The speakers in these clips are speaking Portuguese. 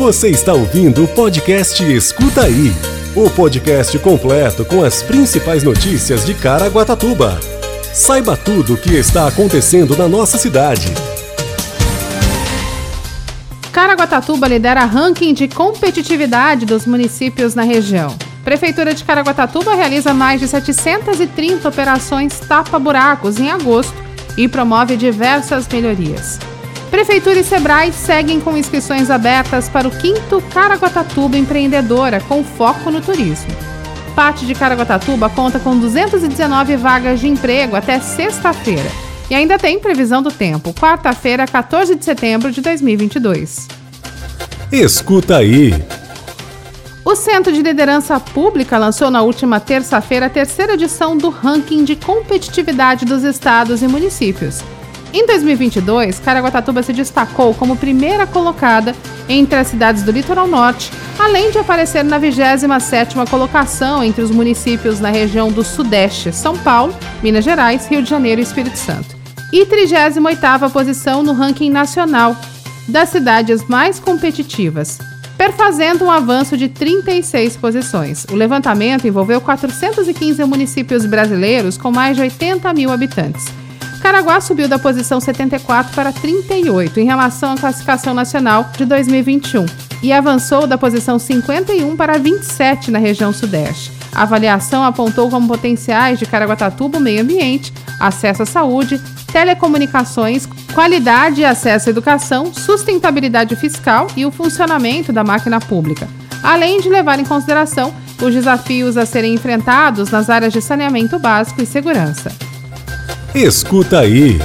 Você está ouvindo o podcast Escuta Aí o podcast completo com as principais notícias de Caraguatatuba. Saiba tudo o que está acontecendo na nossa cidade. Caraguatatuba lidera ranking de competitividade dos municípios na região. Prefeitura de Caraguatatuba realiza mais de 730 operações tapa-buracos em agosto e promove diversas melhorias. Prefeitura e Sebrae seguem com inscrições abertas para o quinto Caraguatatuba Empreendedora, com foco no turismo. Parte de Caraguatatuba conta com 219 vagas de emprego até sexta-feira. E ainda tem previsão do tempo, quarta-feira, 14 de setembro de 2022. Escuta aí. O Centro de Liderança Pública lançou na última terça-feira a terceira edição do ranking de competitividade dos estados e municípios. Em 2022, Caraguatatuba se destacou como primeira colocada entre as cidades do litoral norte, além de aparecer na 27ª colocação entre os municípios na região do Sudeste, São Paulo, Minas Gerais, Rio de Janeiro e Espírito Santo. E 38ª posição no ranking nacional das cidades mais competitivas, perfazendo um avanço de 36 posições. O levantamento envolveu 415 municípios brasileiros com mais de 80 mil habitantes. Caraguá subiu da posição 74 para 38 em relação à classificação nacional de 2021 e avançou da posição 51 para 27 na região sudeste. A avaliação apontou como potenciais de Caraguatatuba o meio ambiente, acesso à saúde, telecomunicações, qualidade e acesso à educação, sustentabilidade fiscal e o funcionamento da máquina pública, além de levar em consideração os desafios a serem enfrentados nas áreas de saneamento básico e segurança. Escuta aí.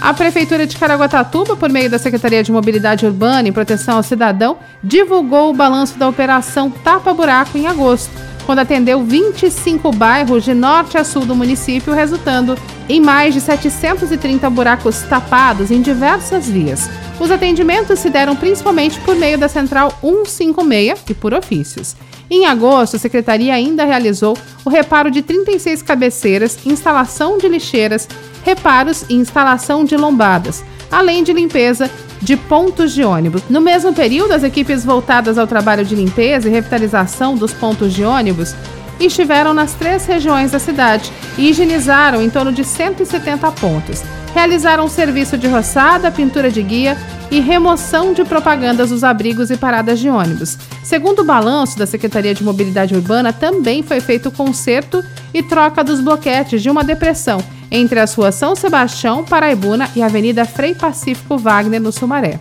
A Prefeitura de Caraguatatuba, por meio da Secretaria de Mobilidade Urbana e Proteção ao Cidadão, divulgou o balanço da operação Tapa Buraco em agosto, quando atendeu 25 bairros de norte a sul do município, resultando em mais de 730 buracos tapados em diversas vias. Os atendimentos se deram principalmente por meio da Central 156 e por ofícios. Em agosto, a secretaria ainda realizou o reparo de 36 cabeceiras, instalação de lixeiras, reparos e instalação de lombadas, além de limpeza de pontos de ônibus. No mesmo período, as equipes voltadas ao trabalho de limpeza e revitalização dos pontos de ônibus estiveram nas três regiões da cidade e higienizaram em torno de 170 pontos. Realizaram serviço de roçada, pintura de guia e remoção de propagandas dos abrigos e paradas de ônibus. Segundo o balanço da Secretaria de Mobilidade Urbana, também foi feito o conserto e troca dos bloquetes de uma depressão entre a rua São Sebastião, Paraibuna e a Avenida Frei Pacífico Wagner, no Sumaré.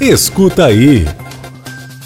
Escuta aí.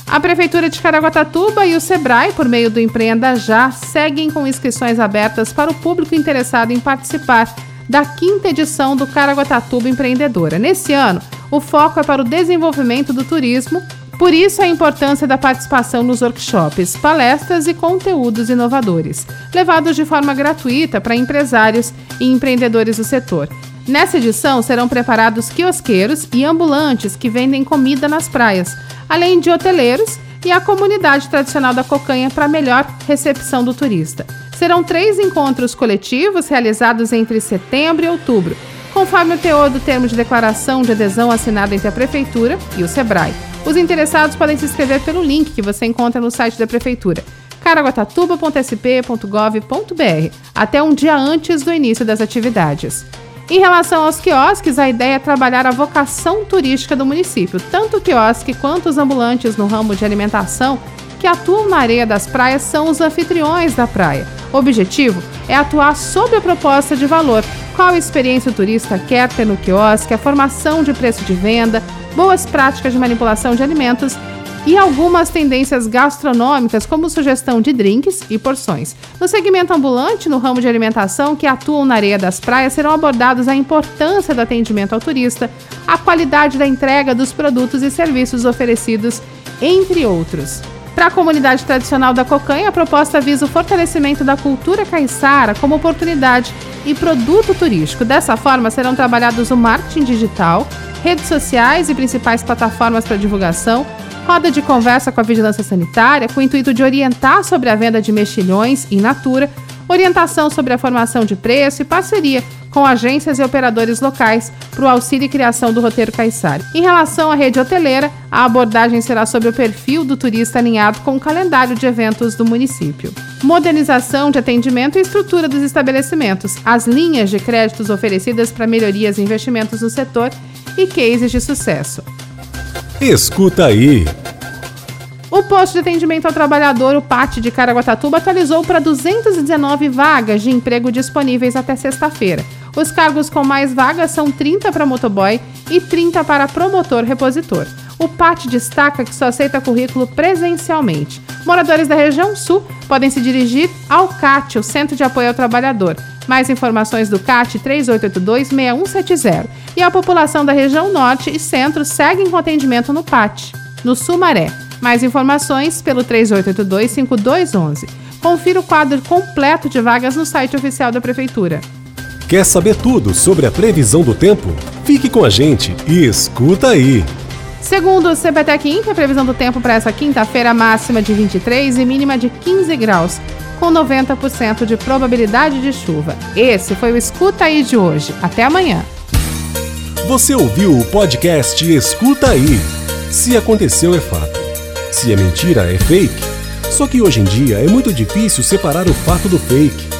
A Prefeitura de Caraguatatuba e o Sebrae, por meio do Empreenda Já, seguem com inscrições abertas para o público interessado em participar da quinta edição do Caraguatatuba Empreendedora. Nesse ano, o foco é para o desenvolvimento do turismo, por isso a importância da participação nos workshops, palestras e conteúdos inovadores, levados de forma gratuita para empresários e empreendedores do setor. Nessa edição serão preparados quiosqueiros e ambulantes que vendem comida nas praias além de hoteleiros e a comunidade tradicional da Cocanha para melhor recepção do turista. Serão três encontros coletivos realizados entre setembro e outubro, conforme o teor do termo de declaração de adesão assinado entre a Prefeitura e o SEBRAE. Os interessados podem se inscrever pelo link que você encontra no site da Prefeitura caraguatatuba.sp.gov.br até um dia antes do início das atividades. Em relação aos quiosques, a ideia é trabalhar a vocação turística do município. Tanto o quiosque quanto os ambulantes no ramo de alimentação que atuam na areia das praias são os anfitriões da praia. O objetivo é atuar sob a proposta de valor. Qual experiência o turista quer ter no quiosque, a formação de preço de venda, boas práticas de manipulação de alimentos e algumas tendências gastronômicas, como sugestão de drinks e porções. No segmento ambulante, no ramo de alimentação, que atuam na areia das praias, serão abordados a importância do atendimento ao turista, a qualidade da entrega dos produtos e serviços oferecidos, entre outros. Para a comunidade tradicional da Cocanha, a proposta visa o fortalecimento da cultura caiçara como oportunidade e produto turístico. Dessa forma, serão trabalhados o marketing digital, redes sociais e principais plataformas para divulgação, roda de conversa com a vigilância sanitária com o intuito de orientar sobre a venda de mexilhões in natura, orientação sobre a formação de preço e parceria com agências e operadores locais para o auxílio e criação do roteiro Caissari. Em relação à rede hoteleira, a abordagem será sobre o perfil do turista alinhado com o calendário de eventos do município. Modernização de atendimento e estrutura dos estabelecimentos, as linhas de créditos oferecidas para melhorias e investimentos no setor e cases de sucesso. Escuta aí! O posto de atendimento ao trabalhador, o PAT de Caraguatatuba, atualizou para 219 vagas de emprego disponíveis até sexta-feira. Os cargos com mais vagas são 30 para motoboy e 30 para promotor repositor. O PAT destaca que só aceita currículo presencialmente. Moradores da região sul podem se dirigir ao CAT, o Centro de Apoio ao Trabalhador. Mais informações do CAT 3882-6170. E a população da região norte e centro seguem com atendimento no PAT, no Sumaré. Mais informações pelo 3882-5211. Confira o quadro completo de vagas no site oficial da Prefeitura. Quer saber tudo sobre a previsão do tempo? Fique com a gente e escuta aí! Segundo o CPTEC Inc, a previsão do tempo para essa quinta-feira máxima de 23 e mínima de 15 graus, com 90% de probabilidade de chuva. Esse foi o Escuta Aí de hoje. Até amanhã. Você ouviu o podcast Escuta Aí. Se aconteceu, é fato. Se é mentira, é fake. Só que hoje em dia é muito difícil separar o fato do fake,